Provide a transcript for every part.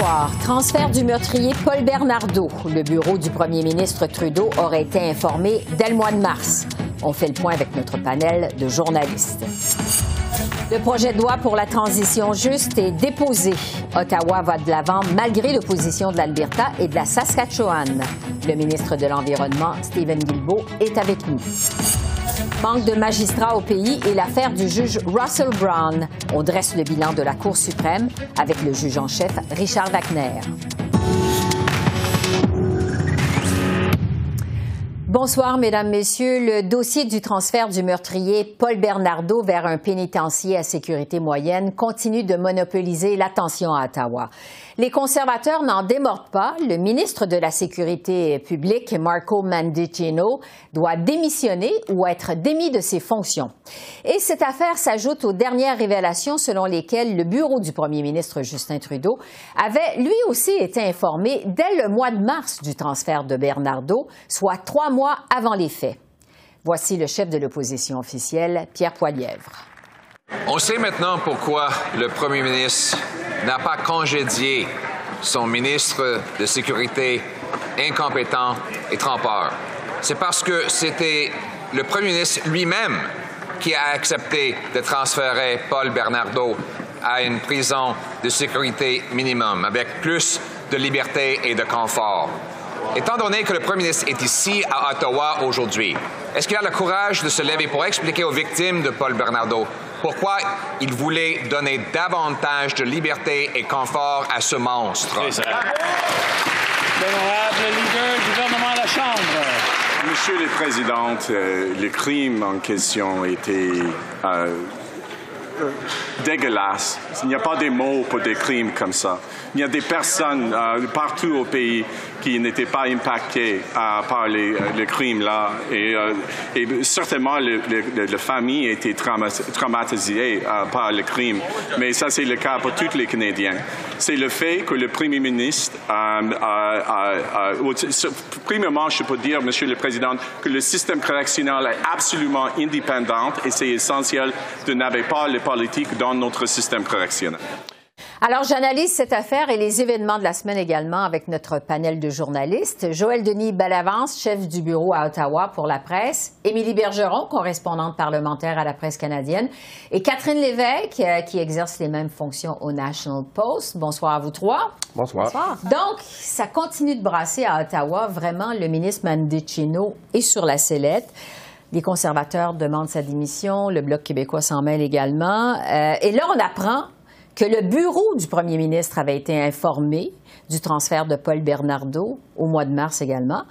Ce soir, transfert du meurtrier Paul Bernardo. Le bureau du premier ministre Trudeau aurait été informé dès le mois de mars. On fait le point avec notre panel de journalistes. Le projet de loi pour la transition juste est déposé. Ottawa va de l'avant malgré l'opposition de l'Alberta et de la Saskatchewan. Le ministre de l'Environnement, Stephen Guilbeault, est avec nous. Manque de magistrats au pays et l'affaire du juge Russell Brown. On dresse le bilan de la Cour suprême avec le juge en chef Richard Wagner. Bonsoir, Mesdames, Messieurs. Le dossier du transfert du meurtrier Paul Bernardo vers un pénitencier à sécurité moyenne continue de monopoliser l'attention à Ottawa. Les conservateurs n'en démordent pas. Le ministre de la Sécurité publique, Marco Mandicino, doit démissionner ou être démis de ses fonctions. Et cette affaire s'ajoute aux dernières révélations selon lesquelles le bureau du premier ministre Justin Trudeau avait lui aussi été informé dès le mois de mars du transfert de Bernardo, soit trois mois avant les faits. Voici le chef de l'opposition officielle, Pierre Poilièvre. On sait maintenant pourquoi le premier ministre n'a pas congédié son ministre de Sécurité incompétent et trompeur. C'est parce que c'était le premier ministre lui-même qui a accepté de transférer Paul Bernardo à une prison de sécurité minimum, avec plus de liberté et de confort. Étant donné que le premier ministre est ici à Ottawa aujourd'hui, est-ce qu'il a le courage de se lever pour expliquer aux victimes de Paul Bernardo pourquoi il voulait donner davantage de liberté et confort à ce monstre? L'honorable leader du gouvernement de la Chambre. Monsieur le Président, euh, le crime en question était euh, euh, dégueulasse. Il n'y a pas des mots pour des crimes comme ça. Il y a des personnes euh, partout au pays qui n'étaient pas impactées euh, par les, les crimes-là. Et, et, certainement, la famille a été traumatisée par le crime. Mais ça, c'est le cas pour tous les Canadiens. C'est le fait que le Premier ministre, premièrement, je peux dire, Monsieur le Président, que le système correctionnel est absolument indépendant et c'est essentiel de n'avoir pas le politique dans notre système correctionnel. Alors, j'analyse cette affaire et les événements de la semaine également avec notre panel de journalistes. Joël Denis Bellavance, chef du bureau à Ottawa pour la presse. Émilie Bergeron, correspondante parlementaire à la presse canadienne. Et Catherine Lévesque, euh, qui exerce les mêmes fonctions au National Post. Bonsoir à vous trois. Bonsoir. Bonsoir. Donc, ça continue de brasser à Ottawa. Vraiment, le ministre Mandicino est sur la sellette. Les conservateurs demandent sa démission, le Bloc québécois s'en mêle également. Euh, et là, on apprend que le bureau du premier ministre avait été informé du transfert de Paul Bernardo au mois de mars également.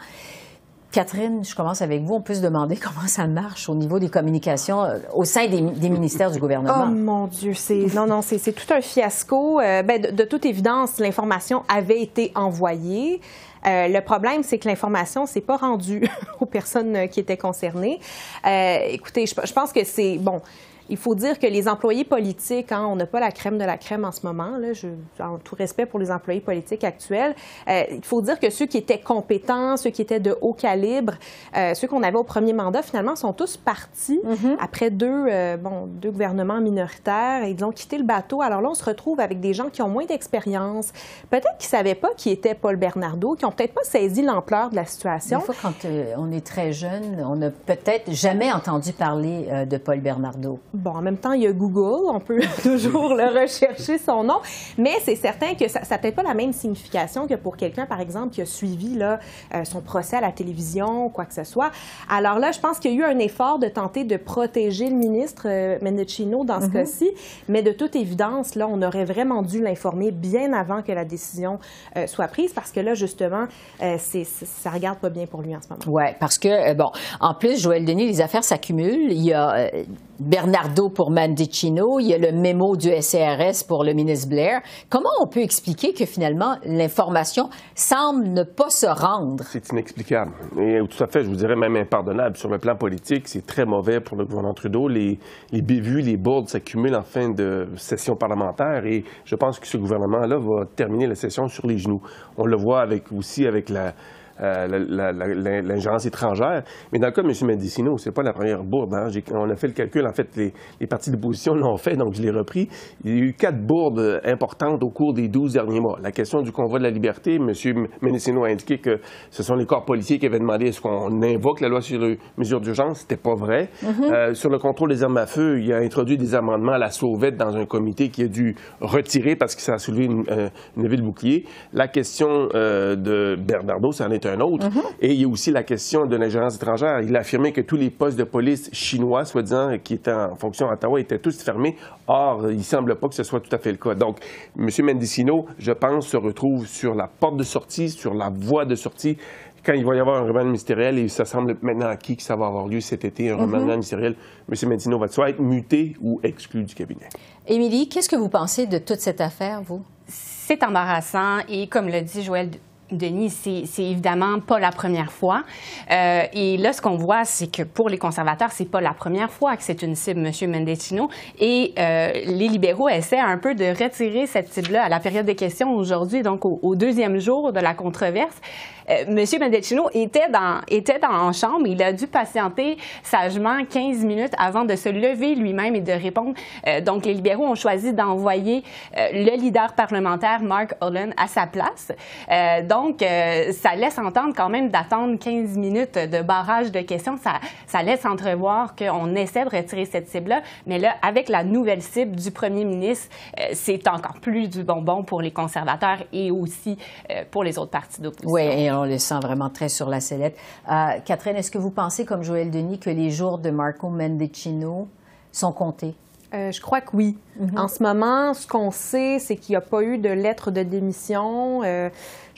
Catherine, je commence avec vous. On peut se demander comment ça marche au niveau des communications euh, au sein des, ministères du gouvernement. Oh mon Dieu, c'est non, non, c'est tout un fiasco. Euh, ben, de, toute évidence, l'information avait été envoyée. Euh, le problème, c'est que l'information s'est pas rendue aux personnes qui étaient concernées. Écoutez, je, je pense que c'est bon. Il faut dire que les employés politiques, hein, on n'a pas la crème de la crème en ce moment, là, je, en tout respect pour les employés politiques actuels, euh, il faut dire que ceux qui étaient compétents, ceux qui étaient de haut calibre, euh, ceux qu'on avait au premier mandat, finalement, sont tous partis mm-hmm. après deux, euh, bon, deux gouvernements minoritaires et ils ont quitté le bateau. Alors là, on se retrouve avec des gens qui ont moins d'expérience, peut-être qui ne savaient pas qui était Paul Bernardo, qui n'ont peut-être pas saisi l'ampleur de la situation. Des fois, quand on est très jeune, on n'a peut-être jamais entendu parler de Paul Bernardo. Bon, en même temps, il y a Google, on peut toujours le rechercher son nom, mais c'est certain que ça n'a peut-être pas la même signification que pour quelqu'un, par exemple, qui a suivi là, euh, son procès à la télévision ou quoi que ce soit. Alors là, je pense qu'il y a eu un effort de tenter de protéger le ministre euh, Mendocino dans ce mm-hmm. cas-ci, mais de toute évidence, là, on aurait vraiment dû l'informer bien avant que la décision euh, soit prise, parce que là, justement, c'est, ça regarde pas bien pour lui en ce moment. Oui, parce que, bon, en plus, Joël Denis, les affaires s'accumulent. Il y a Pour Mandicino, il y a le mémo du SCRS pour le ministre Blair. Comment on peut expliquer que finalement l'information semble ne pas se rendre? C'est inexplicable. Et tout à fait, je vous dirais même impardonnable. Sur le plan politique, c'est très mauvais pour le gouvernement Trudeau. Les, les bévues, les bourdes s'accumulent en fin de session parlementaire et je pense que ce gouvernement-là va terminer la session sur les genoux. On le voit aussi avec la, euh, l'ingérence étrangère. Mais dans le cas de M. Mendicino, c'est pas la première bourde. Hein. On a fait le calcul, en fait, les, les partis d'opposition l'ont fait, donc je l'ai repris. Il y a eu quatre bourdes importantes au cours des 12 derniers mois. La question du convoi de la liberté, M. Mendicino a indiqué que ce sont les corps policiers qui avaient demandé est-ce qu'on invoque la loi sur les mesures d'urgence. C'était pas vrai. Mm-hmm. euh, sur le contrôle des armes à feu, il a introduit des amendements à la sauvette dans un comité qui a dû retirer parce que ça a soulevé une, euh, une de bouclier. La question euh, de Bernardo, ça en est un autre. Mhm. Et il y a aussi la question de l'ingérence étrangère. Il a affirmé que tous les postes de police chinois, soi-disant, qui étaient en fonction à Ottawa, étaient tous fermés. Or, il ne semble pas que ce soit tout à fait le cas. Donc, M. Mendicino, je pense, se retrouve sur la porte de sortie, sur la voie de sortie quand il va y avoir un remaniement ministériel, et ça semble maintenant acquis que ça va avoir lieu cet été, un mhm. remaniement ministériel, M. Mendicino va soit être muté ou exclu du cabinet. Émilie, qu'est-ce que vous pensez de toute cette affaire, vous? C'est embarrassant et, comme le dit Joël Denis, c'est évidemment pas la première fois. Euh, et là, ce qu'on voit, c'est que pour les conservateurs, c'est pas la première fois que c'est une cible, M. Mendicino. Et euh, les libéraux essaient un peu de retirer cette cible-là à la période des questions aujourd'hui, donc au, deuxième jour de la controverse. Euh, M. Mendicino était dans, était dans en chambre. Il a dû patienter sagement 15 minutes avant de se lever lui-même et de répondre. Euh, donc, les libéraux ont choisi d'envoyer le leader parlementaire, Mark Olin, à sa place. donc, donc, euh, ça laisse entendre quand même d'attendre 15 minutes de barrage de questions. Ça, ça laisse entrevoir qu'on essaie de retirer cette cible-là. Mais là, avec la nouvelle cible du premier ministre, euh, c'est encore plus du bonbon pour les conservateurs et aussi euh, pour les autres partis d'opposition. Oui, et on le sent vraiment très sur la sellette. Catherine, est-ce que vous pensez, comme Joël Denis, que les jours de Marco Mendicino sont comptés? je crois que oui. Mm-hmm. En ce moment, ce qu'on sait, c'est qu'il n'y a pas eu de lettre de démission.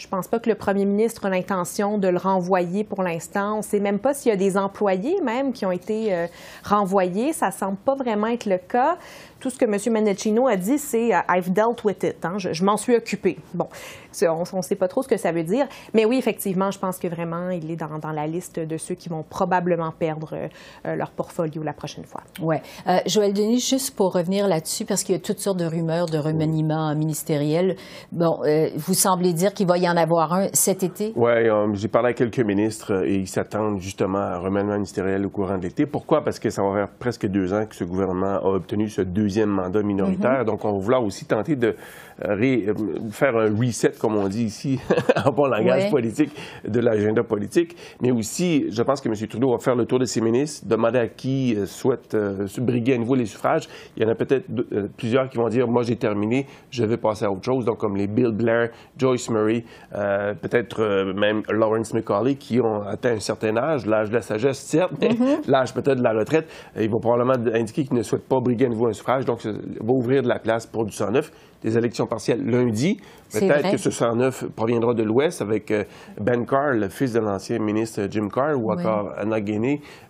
Je pense pas que le premier ministre a l'intention de le renvoyer pour l'instant. On ne sait même pas s'il y a des employés même qui ont été euh, renvoyés. Ça semble pas vraiment être le cas. Tout ce que M. Menechino a dit, c'est euh, I've dealt with it. Hein. Je, m'en suis occupé. Bon, on ne sait pas trop ce que ça veut dire. Mais oui, effectivement, je pense que vraiment, il est dans, la liste de ceux qui vont probablement perdre euh, leur portfolio la prochaine fois. Oui. Joël Denis, juste pour revenir là-dessus, parce qu'il y a toutes sortes de rumeurs de remaniement ministériel. Bon, vous semblez dire qu'il va y en avoir un cet été? Oui, j'ai parlé à quelques ministres et ils s'attendent justement à un remaniement ministériel au courant de l'été. Pourquoi? Parce que ça va faire presque deux ans que ce gouvernement a obtenu ce deuxième mandat minoritaire. Mm-hmm. Donc, on va vouloir aussi tenter de euh, euh, faire un reset, comme on dit ici, en bon langage politique, de l'agenda politique. Mais aussi, je pense que M. Trudeau va faire le tour de ses ministres, demander à qui euh, souhaite se briguer à nouveau les suffrages. Il y en a peut-être plusieurs qui vont dire, moi j'ai terminé, je vais passer à autre chose. Donc, comme les Bill Blair, Joyce Murray, peut-être même Lawrence McCauley, qui ont atteint un certain âge, l'âge de la sagesse, certes, mais mm-hmm. l'âge peut-être de la retraite. Ils vont probablement indiquer qu'ils ne souhaitent pas briguer à nouveau un suffrage. Donc, ça va ouvrir de la place pour du 109 des élections partielles lundi. Peut-être que ce 109 proviendra de l'Ouest avec euh, Ben Carr, le fils de l'ancien ministre Jim Carr, ou encore Anna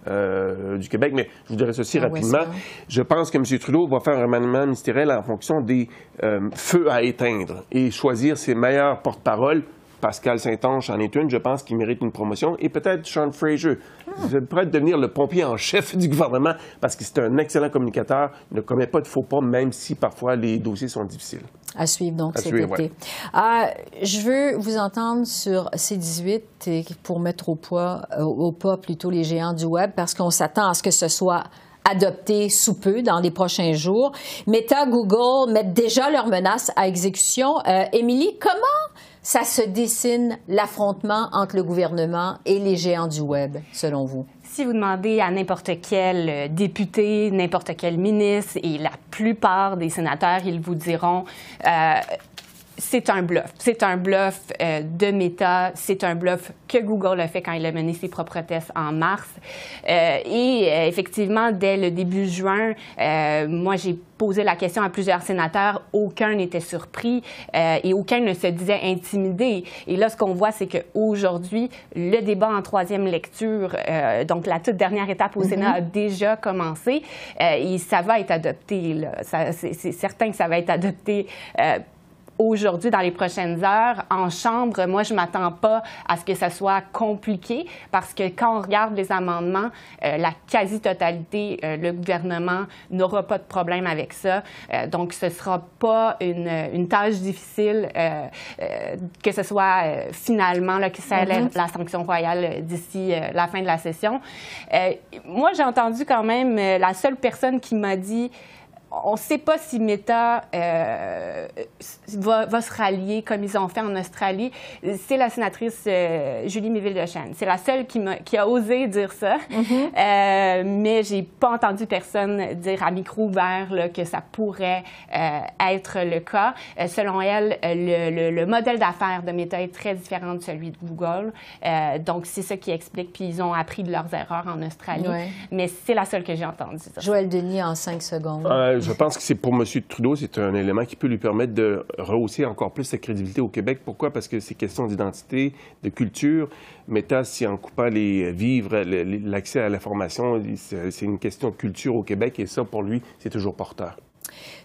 euh, du Québec. Mais je vous dirais ceci ah rapidement. je pense que M. Trudeau va faire un remaniement ministériel en fonction des euh, feux à éteindre et choisir ses meilleurs porte-paroles Pascal Saint-Onge en est une, je pense qu'il mérite une promotion, et peut-être Sean Fraser. Il pourrait devenir le pompier en chef du gouvernement parce que c'est un excellent communicateur, il ne commet pas de faux pas, même si parfois les dossiers sont difficiles. À suivre donc cet été. Ah, je veux vous entendre sur C18 et pour mettre au, poids, euh, au pas plutôt les géants du web parce qu'on s'attend à ce que ce soit adopté sous peu dans les prochains jours. Meta, Google mettent déjà leurs menaces à exécution. Euh, Émilie, comment ça se dessine l'affrontement entre le gouvernement et les géants du Web, selon vous? Si vous demandez à n'importe quel euh, député, n'importe quel ministre, et la plupart des sénateurs, ils vous diront euh, c'est un bluff. C'est un bluff euh, de Meta. C'est un bluff que Google a fait quand il a mené ses propres tests en mars. Euh, et euh, effectivement, dès le début juin, moi, j'ai posé la question à plusieurs sénateurs. Aucun n'était surpris et aucun ne se disait intimidé. Et là, ce qu'on voit, c'est qu'aujourd'hui, le débat en troisième lecture, donc la toute dernière étape au Sénat, a mm-hmm. déjà commencé et ça va être adopté. C'est certain que ça va être adopté aujourd'hui, dans les prochaines heures. En chambre, moi, je ne m'attends pas à ce que ça soit compliqué parce que quand on regarde les amendements, euh, la quasi-totalité, euh, le gouvernement n'aura pas de problème avec ça. Euh, donc, ce ne sera pas une, une tâche difficile que ce soit finalement là, que ça mm-hmm. la sanction royale d'ici la fin de la session. moi, j'ai entendu quand même la seule personne qui m'a dit on ne sait pas si Meta euh, va, se rallier comme ils ont fait en Australie. C'est la sénatrice euh, Julie Méville-de C'est la seule qui, qui, a osé dire ça. Mm-hmm. euh, mais j'ai pas entendu personne dire à micro ouvert que ça pourrait euh, être le cas. selon elle, le, le, modèle d'affaires de Meta est très différent de celui de Google. donc, c'est ça qui explique. Puis, ils ont appris de leurs erreurs en Australie. Mais c'est la seule que j'ai entendue. Joël Denis, en cinq secondes je pense que c'est pour M. Trudeau, c'est un élément qui peut lui permettre de rehausser encore plus sa crédibilité au Québec. Pourquoi? Parce que c'est question d'identité, de culture. Meta, si en coupant les vivres, l'accès à l'information, c'est une question de culture au Québec et ça, pour lui, c'est toujours porteur.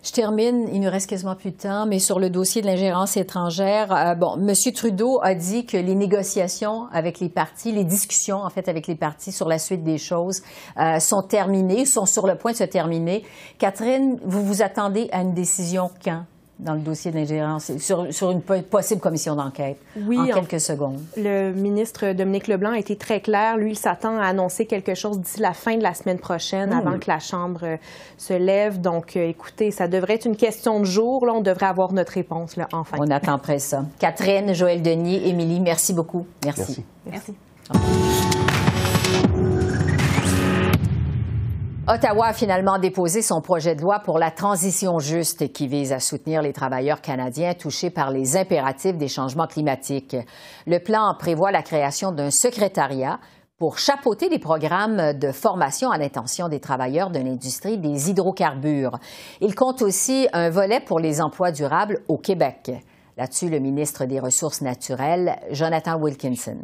Je termine, il nous reste quasiment plus de temps, mais sur le dossier de l'ingérence étrangère, euh, bon, M. Trudeau a dit que les négociations avec les partis, les discussions en fait avec les partis sur la suite des choses euh, sont terminées, sont sur le point de se terminer. Catherine, vous vous attendez à une décision quand? Dans le dossier d'ingérence, sur, sur, une possible commission d'enquête oui, en quelques secondes. Le ministre Dominique Leblanc a été très clair. Lui, il s'attend à annoncer quelque chose d'ici la fin de la semaine prochaine, hmm. avant que la Chambre euh, se lève. Donc, euh, écoutez, ça devrait être une question de jour. Là, on devrait avoir notre réponse, là, enfin. On attend après ça. Catherine, Joël Denis, Émilie, merci beaucoup. Merci. Merci. Ottawa a finalement déposé son projet de loi pour la transition juste qui vise à soutenir les travailleurs canadiens touchés par les impératifs des changements climatiques. Le plan prévoit la création d'un secrétariat pour chapeauter les programmes de formation à l'intention des travailleurs de l'industrie des hydrocarbures. Il compte aussi un volet pour les emplois durables au Québec. Là-dessus, le ministre des Ressources naturelles, Jonathan Wilkinson.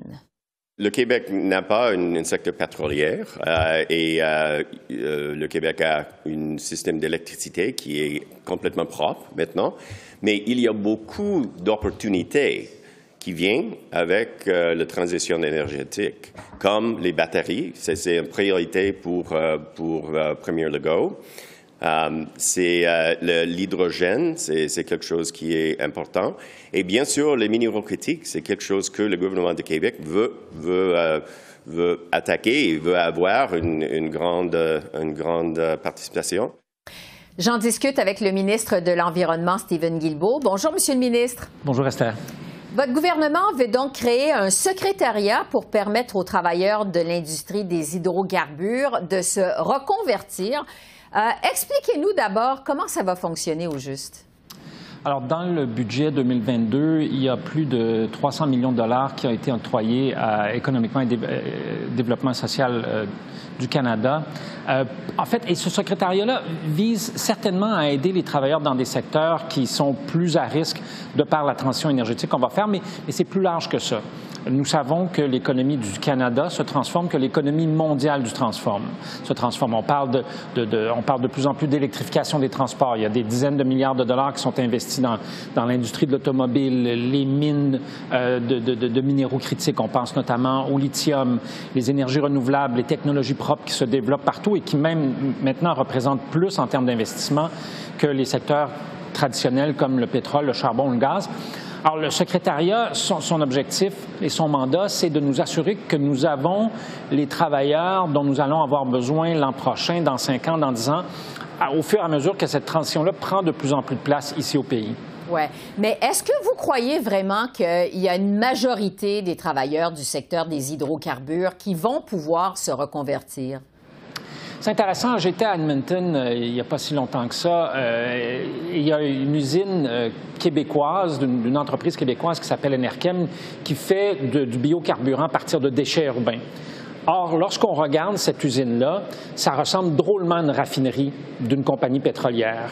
Le Québec n'a pas un secteur pétrolier euh, et euh, euh, le Québec a un système d'électricité qui est complètement propre maintenant, mais il y a beaucoup d'opportunités qui viennent avec la transition énergétique, comme les batteries. C'est une priorité pour, pour Premier Legault. Euh, c'est euh, l'hydrogène, c'est quelque chose qui est important. Et bien sûr, les minéraux critiques, c'est quelque chose que le gouvernement de Québec veut, veut, euh, veut attaquer et veut avoir une, une grande, une grande participation. J'en discute avec le ministre de l'Environnement, Stephen Guilbeault. Bonjour, Monsieur le ministre. Bonjour, Esther. Votre gouvernement veut donc créer un secrétariat pour permettre aux travailleurs de l'industrie des hydrocarbures de se reconvertir. Euh, expliquez-nous d'abord comment ça va fonctionner au juste. Alors, dans le budget 2022, il y a plus de 300 millions de dollars qui ont été octroyés à Économiquement et euh, Développement social euh, du Canada. en fait, et ce secrétariat-là vise certainement à aider les travailleurs dans des secteurs qui sont plus à risque de par la transition énergétique qu'on va faire, mais c'est plus large que ça nous savons que l'économie du Canada se transforme, que l'économie mondiale du transforme, se transforme. On parle de, de, on parle de plus en plus d'électrification des transports. Il y a des dizaines de milliards de dollars qui sont investis dans, dans l'industrie de l'automobile, les mines euh, de, de, minéraux critiques. On pense notamment au lithium, les énergies renouvelables, les technologies propres qui se développent partout et qui même maintenant représentent plus en termes d'investissement que les secteurs traditionnels comme le pétrole, le charbon, le gaz. Alors, le secrétariat, son, objectif et son mandat, c'est de nous assurer que nous avons les travailleurs dont nous allons avoir besoin l'an prochain, dans cinq ans, dans dix ans, au fur et à mesure que cette transition-là prend de plus en plus de place ici au pays. Oui. Mais est-ce que vous croyez vraiment qu'il y a une majorité des travailleurs du secteur des hydrocarbures qui vont pouvoir se reconvertir? C'est intéressant. J'étais à Edmonton euh, il n'y a pas si longtemps que ça. Euh, il y a une usine euh, québécoise, d'une entreprise québécoise qui s'appelle Enerkem, qui fait du biocarburant à partir de déchets urbains. Or, lorsqu'on regarde cette usine-là, ça ressemble drôlement à une raffinerie d'une compagnie pétrolière.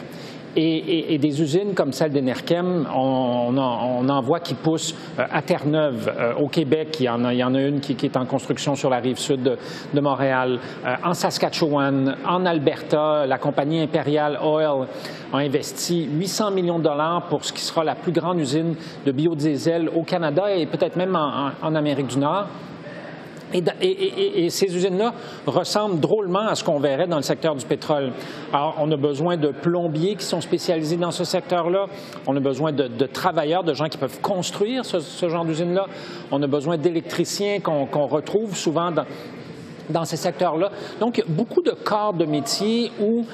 Et, des usines comme celle d'Enerkem, on, en voit qui poussent euh, à Terre-Neuve, euh, au Québec. Il y, en a, une qui, est en construction sur la rive sud de, Montréal. Euh, en Saskatchewan, en Alberta, la compagnie impériale Oil a investi 800 millions de dollars pour ce qui sera la plus grande usine de biodiesel au Canada et peut-être même en Amérique du Nord. Et, ces usines-là ressemblent drôlement à ce qu'on verrait dans le secteur du pétrole. Alors, on a besoin de plombiers qui sont spécialisés dans ce secteur-là. On a besoin de, travailleurs, de gens qui peuvent construire ce, genre d'usine-là. On a besoin d'électriciens qu'on retrouve souvent dans, dans ces secteurs-là. Donc, beaucoup de corps de métier où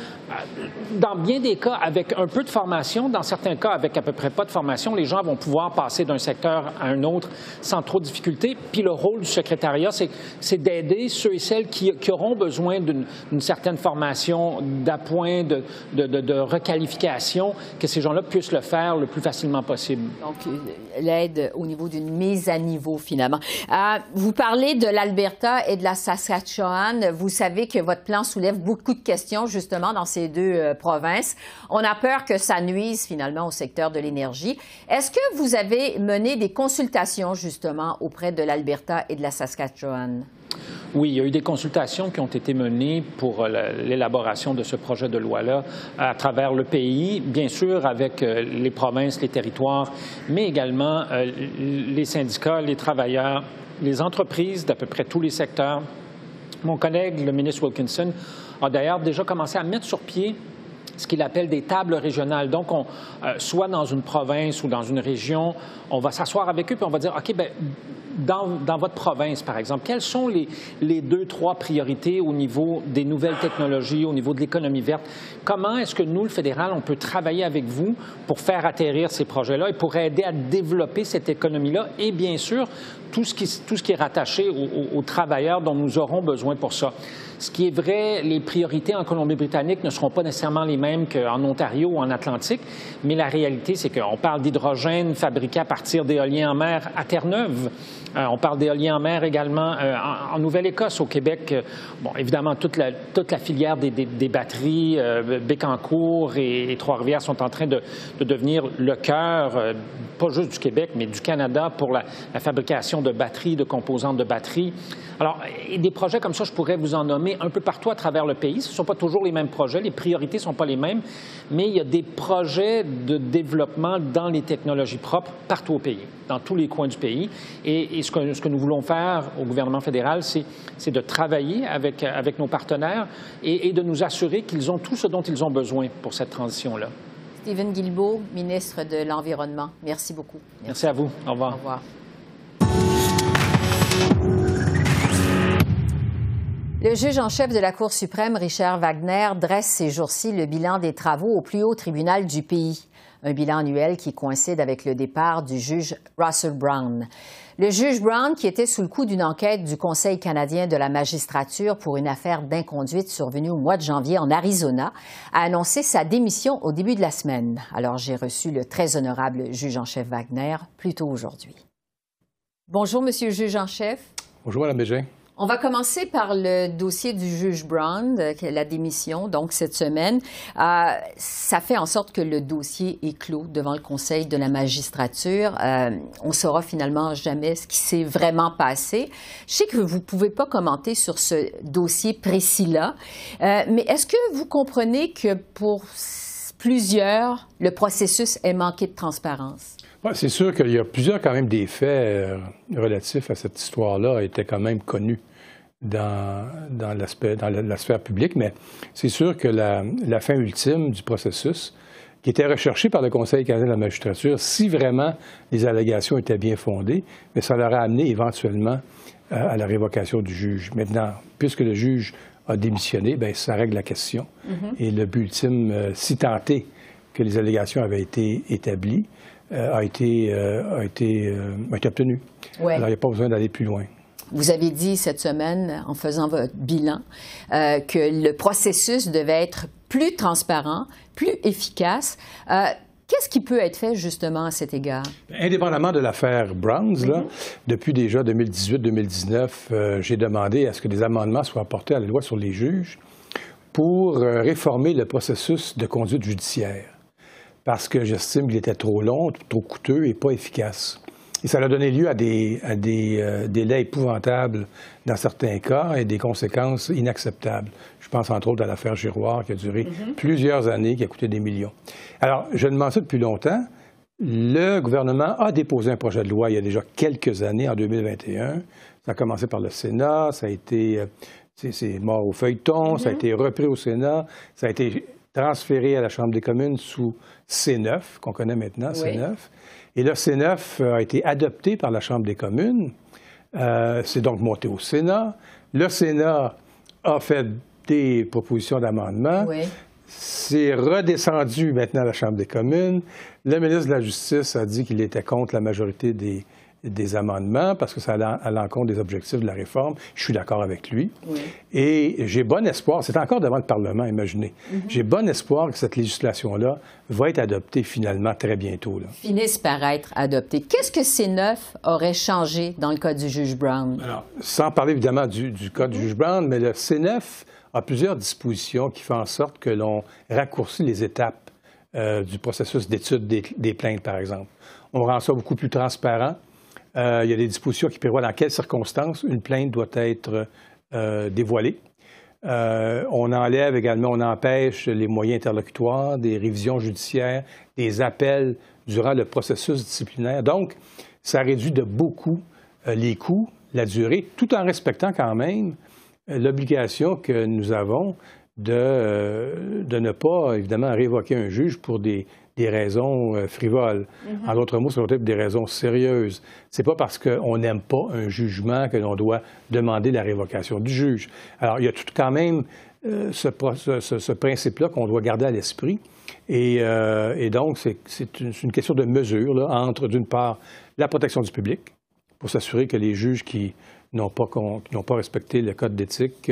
dans bien des cas, avec un peu de formation, dans certains cas, avec à peu près pas de formation, les gens vont pouvoir passer d'un secteur à un autre sans trop de difficultés. Puis le rôle du secrétariat, c'est d'aider ceux et celles qui, auront besoin d'une certaine formation, d'appoint, de, requalification, que ces gens-là puissent le faire le plus facilement possible. Donc, euh, l'aide au niveau d'une mise à niveau, finalement. Euh, vous parlez de l'Alberta et de la Saskatchewan. Vous savez que votre plan soulève beaucoup de questions, justement, dans ces ces deux euh, provinces. On a peur que ça nuise finalement au secteur de l'énergie. Est-ce que vous avez mené des consultations justement auprès de l'Alberta et de la Saskatchewan? Oui, il y a eu des consultations qui ont été menées pour euh, l'élaboration de ce projet de loi-là à travers le pays, bien sûr avec euh, les provinces, les territoires, mais également les syndicats, les travailleurs, les entreprises d'à peu près tous les secteurs. Mon collègue, le ministre Wilkinson, a d'ailleurs déjà commencé à mettre sur pied ce qu'il appelle des tables régionales. Donc, on, euh, soit dans une province ou dans une région, on va s'asseoir avec eux puis on va dire, OK, ben, dans, dans, votre province, par exemple, quelles sont les, les, deux, trois priorités au niveau des nouvelles technologies, au niveau de l'économie verte? Comment est-ce que nous, le fédéral, on peut travailler avec vous pour faire atterrir ces projets-là et pour aider à développer cette économie-là? Et bien sûr, tout ce qui, tout ce qui est rattaché aux, aux travailleurs dont nous aurons besoin pour ça? Ce qui est vrai, les priorités en Colombie-Britannique ne seront pas nécessairement les mêmes qu'en Ontario ou en Atlantique, mais la réalité, c'est qu'on parle d'hydrogène fabriqué à partir d'éoliens en mer à Terre-Neuve. Euh, on parle d'éolien en mer également euh, en, Nouvelle-Écosse, au Québec. Euh, bon, évidemment, toute la, filière des, batteries, Bécancour et, Trois-Rivières sont en train de, de devenir le cœur, pas juste du Québec, mais du Canada pour la, la fabrication de batteries, de composantes de batteries. Alors, des projets comme ça, je pourrais vous en nommer un peu partout à travers le pays. Ce ne sont pas toujours les mêmes projets, les priorités ne sont pas les mêmes, mais il y a des projets de développement dans les technologies propres partout au pays, dans tous les coins du pays. Et, ce, que, ce, que, nous voulons faire au gouvernement fédéral, c'est de travailler avec, avec nos partenaires et, et de nous assurer qu'ils ont tout ce dont ils ont besoin pour cette transition-là. Stephen Guilbeault, ministre de l'Environnement, merci beaucoup. Merci. merci à vous. Au revoir. Au revoir. Le juge en chef de la Cour suprême, Richard Wagner, dresse ces jours-ci le bilan des travaux au plus haut tribunal du pays. Un bilan annuel qui coïncide avec le départ du juge Russell Brown. Le juge Brown, qui était sous le coup d'une enquête du Conseil canadien de la magistrature pour une affaire d'inconduite survenue au mois de janvier en Arizona, a annoncé sa démission au début de la semaine. Alors j'ai reçu le très honorable juge en chef Wagner plus tôt aujourd'hui. Bonjour, monsieur le juge en chef. Bonjour, Mme Bégin. On va commencer par le dossier du juge Brown, euh, la démission, donc cette semaine. Euh, ça fait en sorte que le dossier est clos devant le Conseil de la magistrature. Euh, on saura finalement jamais ce qui s'est vraiment passé. Je sais que vous pouvez pas commenter sur ce dossier précis-là, euh, mais est-ce que vous comprenez que pour plusieurs, le processus est manqué de transparence? C'est sûr qu'il y a plusieurs quand même des faits euh, relatifs à cette histoire-là étaient quand même connus dans, dans, dans la, sphère publique, mais c'est sûr que la, fin ultime du processus, qui était recherchée par le Conseil canadien de la magistrature, si vraiment les allégations étaient bien fondées, mais ça leur a amené éventuellement euh, à la révocation du juge. Maintenant, puisque le juge a démissionné, bien, ça règle la question. Mm-hmm. Et le but ultime, euh, si tenté que les allégations avaient été établies, a, été, euh, a, été, euh, a été obtenu. Alors, il n'y a pas besoin d'aller plus loin. vous avez dit cette semaine, en faisant votre bilan, euh, que le processus devait être plus transparent, plus efficace. Euh, qu'est-ce qui peut être fait justement à cet égard? Indépendamment de l'affaire Browns, là, depuis déjà 2018-2019, euh, j'ai demandé à ce que des amendements soient apportés à la loi sur les juges pour euh, réformer le processus de conduite judiciaire. Parce que j'estime qu'il était trop long, trop coûteux et pas efficace. Et ça a donné lieu à des, à des euh, délais épouvantables dans certains cas et des conséquences inacceptables. Je pense entre autres à l'affaire Giroir qui a duré plusieurs années, qui a coûté des millions. Alors, je demande ça depuis longtemps. Le gouvernement a déposé un projet de loi il y a déjà quelques années, en 2021. Ça a commencé par le Sénat, ça a été, euh, c'est mort au feuilleton, ça a été repris au Sénat, ça a été transféré à la Chambre des communes sous C9, qu'on connaît maintenant, C9. Et le C9 a été adopté par la Chambre des communes. Euh, c'est donc monté au Sénat. Le Sénat a fait des propositions d'amendement. Oui. C'est redescendu maintenant à la Chambre des communes. Le ministre de la Justice a dit qu'il était contre la majorité des, des amendements parce que ça allait à l'encontre des objectifs de la réforme. Je suis d'accord avec lui. Et j'ai bon espoir, c'est encore devant le Parlement, imaginez. J'ai bon espoir que cette législation-là va être adoptée finalement très bientôt. là. Finissent par être adoptés. Qu'est-ce que ces neuf aurait changé dans le cas du juge Brown? Alors, sans parler évidemment du, du cas du juge Brown, mais le C9 a plusieurs dispositions qui font en sorte que l'on raccourcit les étapes euh, du processus d'étude des, des plaintes, par exemple. On rend ça beaucoup plus transparent. Euh, il y a des dispositions qui prévoient dans quelles circonstances une plainte doit être euh, dévoilée. Euh, on enlève également, on empêche les moyens interlocutoires, des révisions judiciaires, des appels durant le processus disciplinaire. Donc, ça réduit de beaucoup les coûts, la durée, tout en respectant quand même l'obligation que nous avons de, euh, de ne pas, évidemment, révoquer un juge pour des, des raisons euh, frivoles. En d'autres mots, ça doit être des raisons sérieuses. C'est pas parce qu'on n'aime pas un jugement que l'on doit demander la révocation du juge. Alors, il y a tout quand même euh, ce, ce- ce- ce principe-là qu'on doit garder à l'esprit. Et, euh, et donc, c'est une, question de mesure là, entre, d'une part, la protection du public, pour s'assurer que les juges qui n'ont pas, con- qui n'ont pas respecté le code d'éthique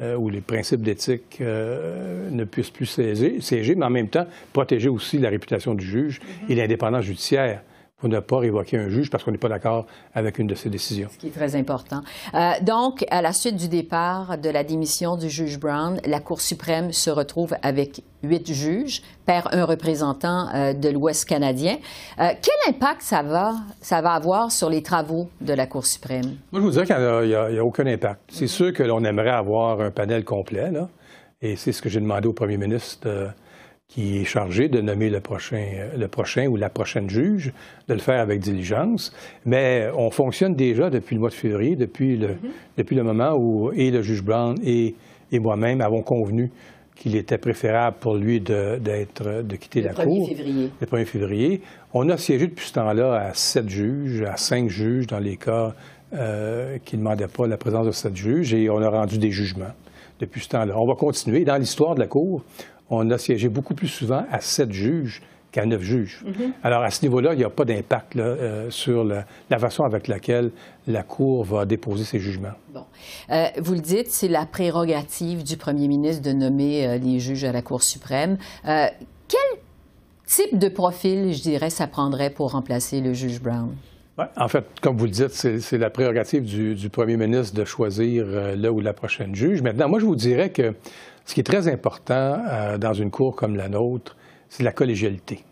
euh, ou les principes d'éthique euh, ne puissent plus siéger, mais en même temps protéger aussi la réputation du juge et l'indépendance judiciaire pour ne pas révoquer un juge parce qu'on n'est pas d'accord avec une de ses décisions. Ce qui est très important. Euh, donc, à la suite du départ de la démission du juge Brown, la Cour suprême se retrouve avec huit juges, perd un représentant euh, de l'Ouest canadien. Euh, quel impact ça va, ça va avoir sur les travaux de la Cour suprême? Moi, je vous dirais qu'il n'y a, aucun impact. C'est sûr que l'on aimerait avoir un panel complet, là, et c'est ce que j'ai demandé au premier ministre qui est chargé de nommer le prochain, euh, le prochain ou la prochaine juge, de le faire avec diligence. Mais on fonctionne déjà depuis le mois de février, depuis le, depuis le moment où et le juge Brown et, et moi-même avons convenu qu'il était préférable pour lui de, d'être, de quitter Le la 1er Cour février. le 1er février. On a siégé depuis ce temps-là à sept juges, à cinq juges dans les cas euh, qui ne demandaient pas la présence de sept juges et on a rendu des jugements depuis ce temps-là. On va continuer. Dans l'histoire de la Cour, on a siégé beaucoup plus souvent à sept juges qu'à neuf juges. Alors, à ce niveau-là, il n'y a pas d'impact euh, sur la, la façon avec laquelle la Cour va déposer ses jugements. Bon. Euh, vous le dites, c'est la prérogative du premier ministre de nommer euh, les juges à la Cour suprême. Quel type de profil, je dirais, ça prendrait pour remplacer le juge Brown? Ouais, en fait, comme vous le dites, c'est la prérogative du, du premier ministre de choisir euh, là ou la prochaine juge. Maintenant, moi, je vous dirais que ce qui est très important euh, dans une cour comme la nôtre, c'est la collégialité.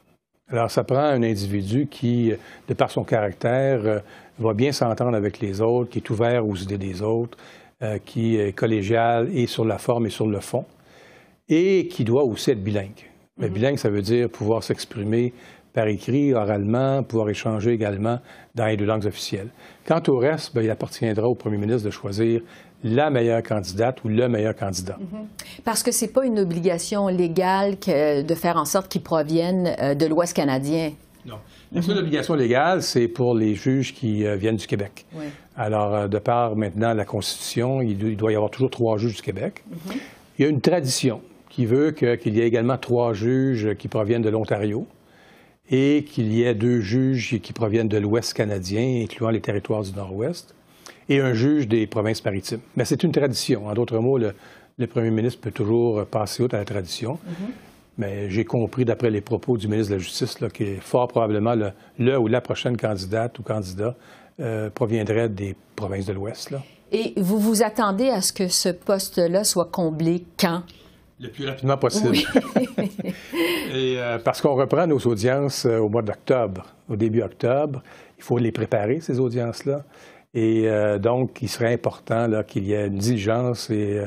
Alors, ça prend un individu qui, euh, de par son caractère, euh, va bien s'entendre avec les autres, qui est ouvert aux idées des autres, qui est collégial et sur la forme et sur le fond, et qui doit aussi être bilingue. Mais bilingue, ça veut dire pouvoir s'exprimer par écrit, oralement, pouvoir échanger également dans les deux langues officielles. Quant au reste, ben, il appartiendra au premier ministre de choisir la meilleure candidate ou le meilleur candidat. Parce que c'est pas une obligation légale que- de faire en sorte qu'ils proviennent euh, de l'Ouest canadien. Non. La seule obligation légale, c'est pour les juges qui euh, viennent du Québec. Oui. Alors, euh, de par maintenant la Constitution, il, do- il doit y avoir toujours trois juges du Québec. Il y a une tradition qui veut que- qu'il y ait également trois juges qui proviennent de l'Ontario et qu'il y ait deux juges qui proviennent de l'Ouest canadien, incluant les territoires du Nord-Ouest. et un juge des provinces maritimes. Mais c'est une tradition. En d'autres mots, le, premier ministre peut toujours passer outre à la tradition. Mm-hmm. Mais j'ai compris, d'après les propos du ministre de la Justice, est fort probablement le, ou la prochaine candidate ou candidat euh, proviendrait des provinces de l'Ouest. Et vous vous attendez à ce que ce poste-là soit comblé quand? Le plus rapidement possible. Et, euh, parce qu'on reprend nos audiences euh, au mois d'octobre, au début octobre. Il faut les préparer, ces audiences-là. Et donc, il serait important qu'il y ait une diligence et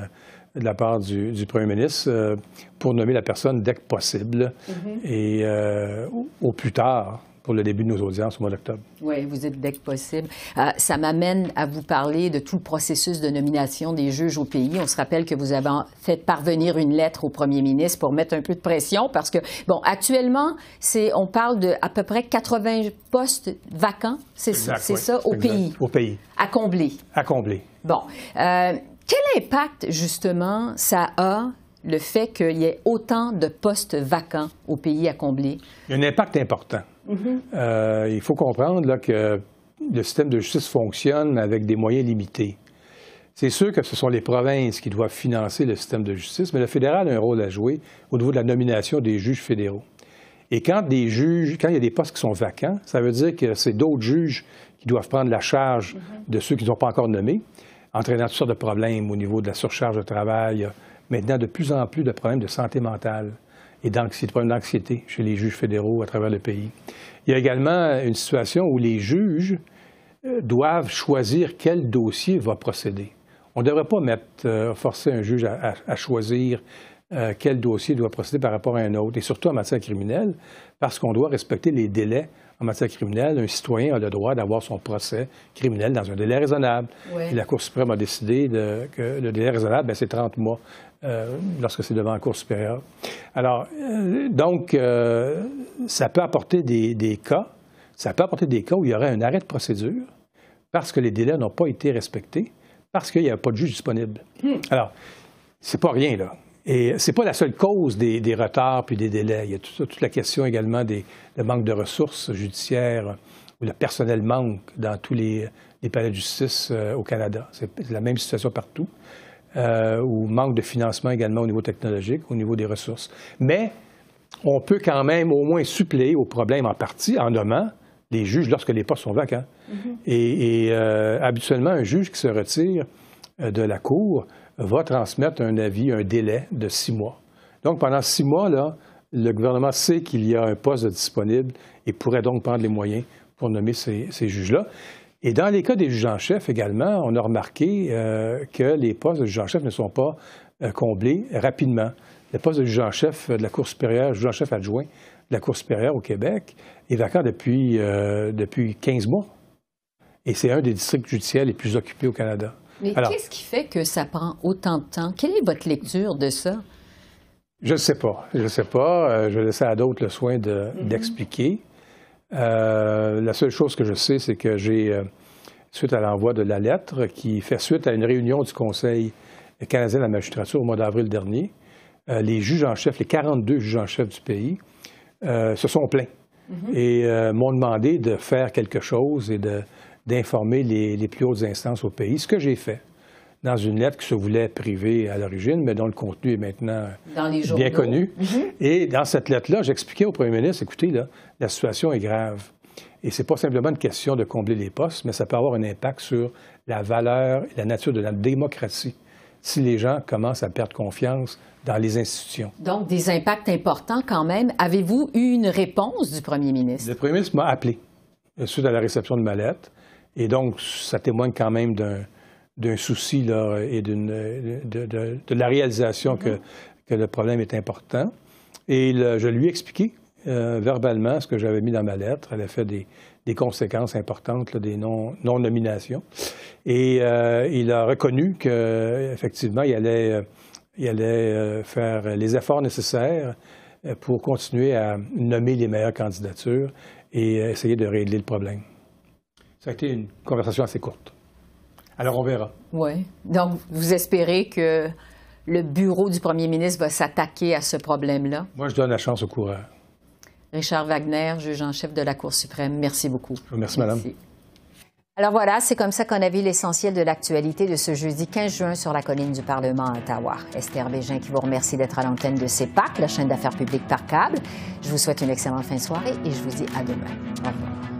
de la part du, premier ministre euh, pour nommer la personne dès que possible mm-hmm. et euh, au plus tard pour le début de nos audiences au mois d'octobre. Oui, vous êtes dès que possible. Euh, ça m'amène à vous parler de tout le processus de nomination des juges au pays. On se rappelle que vous avez fait parvenir une lettre au premier ministre pour mettre un peu de pression parce que, bon, actuellement, c'est, on parle de à peu près 80 postes vacants, c'est ça, ça, au pays? Au pays. À combler. À combler. Bon. Quel impact, justement, ça a le fait qu'il y ait autant de postes vacants au pays à combler? Il y a un impact important. Mm-hmm. Euh, il faut comprendre là, que le système de justice fonctionne avec des moyens limités. C'est sûr que ce sont les provinces qui doivent financer le système de justice, mais le fédéral a un rôle à jouer au niveau de la nomination des juges fédéraux. Et quand des juges, quand il y a des postes qui sont vacants, ça veut dire que c'est d'autres juges qui doivent prendre la charge mm-hmm. de ceux qui ne sont pas encore nommés entraînant toutes sortes de problèmes au niveau de la surcharge de travail. Il y a maintenant de plus en plus de problèmes de santé mentale et d'anxiété, problèmes d'anxiété chez les juges fédéraux à travers le pays. Il y a également une situation où les juges euh, doivent choisir quel dossier va procéder. On ne devrait pas mettre, euh, forcer un juge à, choisir euh, quel dossier doit procéder par rapport à un autre, et surtout en matière criminelle, parce qu'on doit respecter les délais en matière criminelle, un citoyen a le droit d'avoir son procès criminel dans un délai raisonnable. Et la Cour suprême a décidé que le délai raisonnable, ben, c'est 30 mois euh, lorsque c'est devant la Cour supérieure. Alors, euh, donc, euh, ça peut apporter des, cas, ça peut apporter des cas où il y aurait un arrêt de procédure parce que les délais n'ont pas été respectés, parce qu'il n'y a pas de juge disponible. Hmm. Alors, c'est pas rien, là. Et ce n'est pas la seule cause des, retards puis des délais. Il y a toute, la question également des, manque de ressources judiciaires où le personnel manque dans tous les, palais de justice au Canada. C'est la même situation partout. Euh, ou manque de financement également au niveau technologique, au niveau des ressources. Mais on peut quand même au moins suppléer au problème en partie en nommant les juges lorsque les postes sont vacants. Mm-hmm. Et, euh, habituellement, un juge qui se retire de la Cour va transmettre un avis, un délai de six mois. Donc, pendant six mois, là, le gouvernement sait qu'il y a un poste disponible et pourrait donc prendre les moyens pour nommer ces, juges-là. Et dans les cas des juges en chef également, on a remarqué euh, que les postes de juges en chef ne sont pas euh, comblés rapidement. Le poste de juge en chef de la Cour supérieure, juge en chef adjoint de la Cour supérieure au Québec, est vacant depuis, euh, depuis 15 mois. Et c'est un des districts judiciaires les plus occupés au Canada. Mais qu'est-ce qui fait que ça prend autant de temps? Quelle est votre lecture de ça? Je ne sais pas. Je ne sais pas. Je vais laisser à d'autres le soin mhm. d'expliquer. Euh, la seule chose que je sais, c'est que j'ai, euh, suite à l'envoi de la lettre, qui fait suite à une réunion du Conseil canadien de la magistrature au mois d'avril dernier, les juges en chef, les 42 juges en chef du pays, se sont plaints mhm. et m'ont demandé de faire quelque chose et de, d'informer les, plus hautes instances au pays, ce que j'ai fait dans une lettre qui se voulait privée à l'origine, mais dont le contenu est maintenant bien connu. Mhm. Et dans cette lettre-là, j'expliquais au premier ministre, écoutez, là, la situation est grave. Et ce n'est pas simplement une question de combler les postes, mais ça peut avoir un impact sur la valeur et la nature de la démocratie si les gens commencent à perdre confiance dans les institutions. Donc, des impacts importants quand même. Avez-vous eu une réponse du premier ministre? Le premier ministre m'a appelé suite à la réception de ma lettre. Et donc, ça témoigne quand même d'un souci là, et de, de, la réalisation que, que, le problème est important. Et je lui ai expliqué euh, verbalement ce que j'avais mis dans ma lettre. Elle a fait des, des conséquences importantes, des non-nominations. et euh, il a reconnu qu'effectivement, il allait, il allait euh, faire les efforts nécessaires pour continuer à nommer les meilleures candidatures et essayer de régler le problème. Ça a été une conversation assez courte. Alors, on verra. Oui. Donc, vous espérez que le bureau du premier ministre va s'attaquer à ce problème-là? Moi, je donne la chance au coureur. Richard Wagner, juge en chef de la Cour suprême, merci beaucoup. Merci, madame. Alors voilà, c'est comme ça qu'on a vu l'essentiel de l'actualité de ce jeudi 15 juin sur la colline du Parlement à Ottawa. Esther Bégin qui vous remercie d'être à l'antenne de CEPAC, la chaîne d'affaires publiques par câble. Je vous souhaite une excellente fin de soirée et je vous dis à demain. Au revoir.